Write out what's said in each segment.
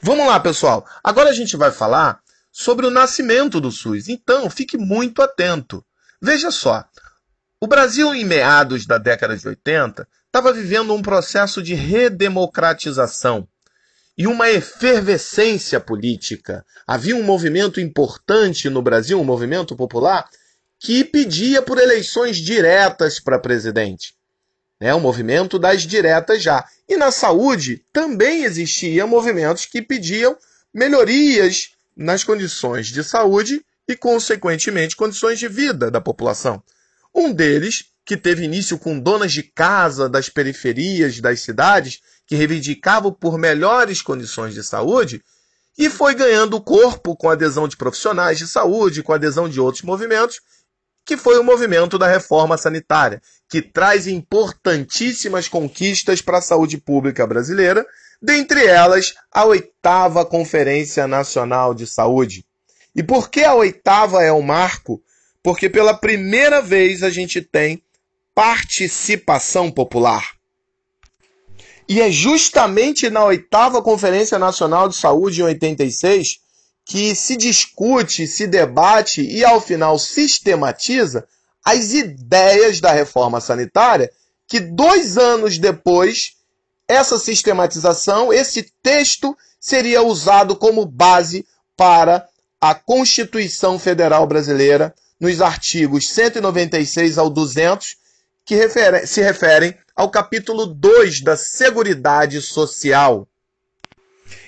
Vamos lá, pessoal. Agora a gente vai falar sobre o nascimento do SUS. Então, fique muito atento. Veja só, o Brasil, em meados da década de 80, estava vivendo um processo de redemocratização e uma efervescência política. Havia um movimento importante no Brasil, um movimento popular, que pedia por eleições diretas para presidente. Né, o movimento das diretas já. E na saúde também existiam movimentos que pediam melhorias nas condições de saúde e, consequentemente, condições de vida da população. Um deles, que teve início com donas de casa das periferias das cidades, que reivindicavam por melhores condições de saúde, e foi ganhando corpo com adesão de profissionais de saúde, com adesão de outros movimentos, que foi o movimento da reforma sanitária, que traz importantíssimas conquistas para a saúde pública brasileira, dentre elas a oitava Conferência Nacional de Saúde. E por que a oitava é o marco? Porque pela primeira vez a gente tem participação popular. E é justamente na oitava Conferência Nacional de Saúde, em 86, que se discute, se debate e, ao final, sistematiza as ideias da reforma sanitária, que dois anos depois, essa sistematização, esse texto, seria usado como base para a Constituição Federal Brasileira, nos artigos 196 ao 200, que refere se referem ao capítulo 2 da Seguridade Social.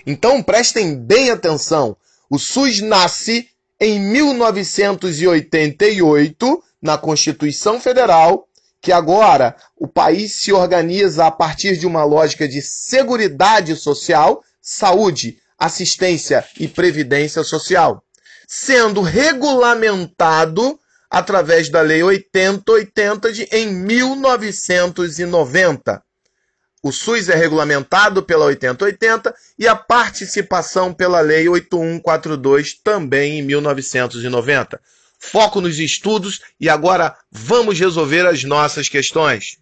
Então prestem bem atenção. O SUS nasce em 1988, na Constituição Federal, que agora o país se organiza a partir de uma lógica de seguridade social, saúde, assistência e previdência social, sendo regulamentado através da Lei 8080 de em 1990. O SUS é regulamentado pela 8080 e a participação pela Lei 8142 também em 1990. Foco nos estudos e agora vamos resolver as nossas questões.